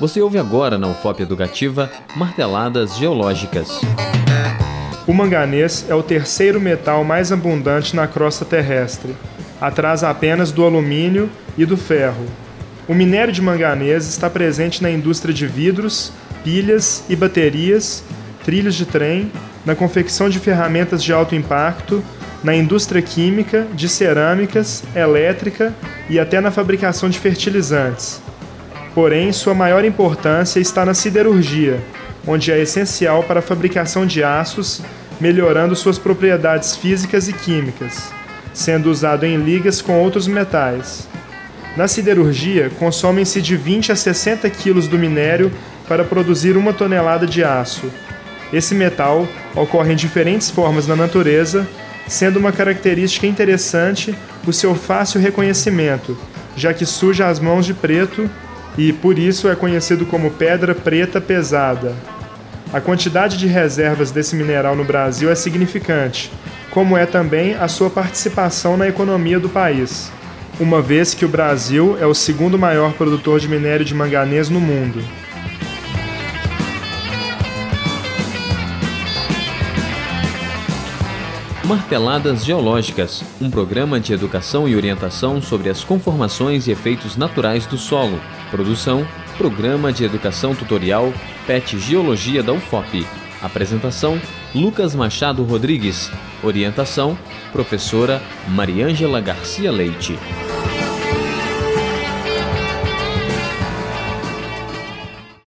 Você ouve agora na UFOP Educativa Marteladas Geológicas. O manganês é o terceiro metal mais abundante na crosta terrestre, atrás apenas do alumínio e do ferro. O minério de manganês está presente na indústria de vidros, pilhas e baterias, trilhos de trem, na confecção de ferramentas de alto impacto, na indústria química, de cerâmicas, elétrica e até na fabricação de fertilizantes. Porém, sua maior importância está na siderurgia, onde é essencial para a fabricação de aços, melhorando suas propriedades físicas e químicas, sendo usado em ligas com outros metais. Na siderurgia, consomem-se de 20 a 60 quilos do minério para produzir uma tonelada de aço. Esse metal ocorre em diferentes formas na natureza, sendo uma característica interessante o seu fácil reconhecimento, já que suja as mãos de preto e por isso é conhecido como pedra preta pesada. A quantidade de reservas desse mineral no Brasil é significante, como é também a sua participação na economia do país, uma vez que o Brasil é o segundo maior produtor de minério de manganês no mundo. Marteladas Geológicas, um programa de educação e orientação sobre as conformações e efeitos naturais do solo. Produção: Programa de Educação Tutorial PET Geologia da UFOP. Apresentação: Lucas Machado Rodrigues. Orientação: Professora Mariângela Garcia Leite.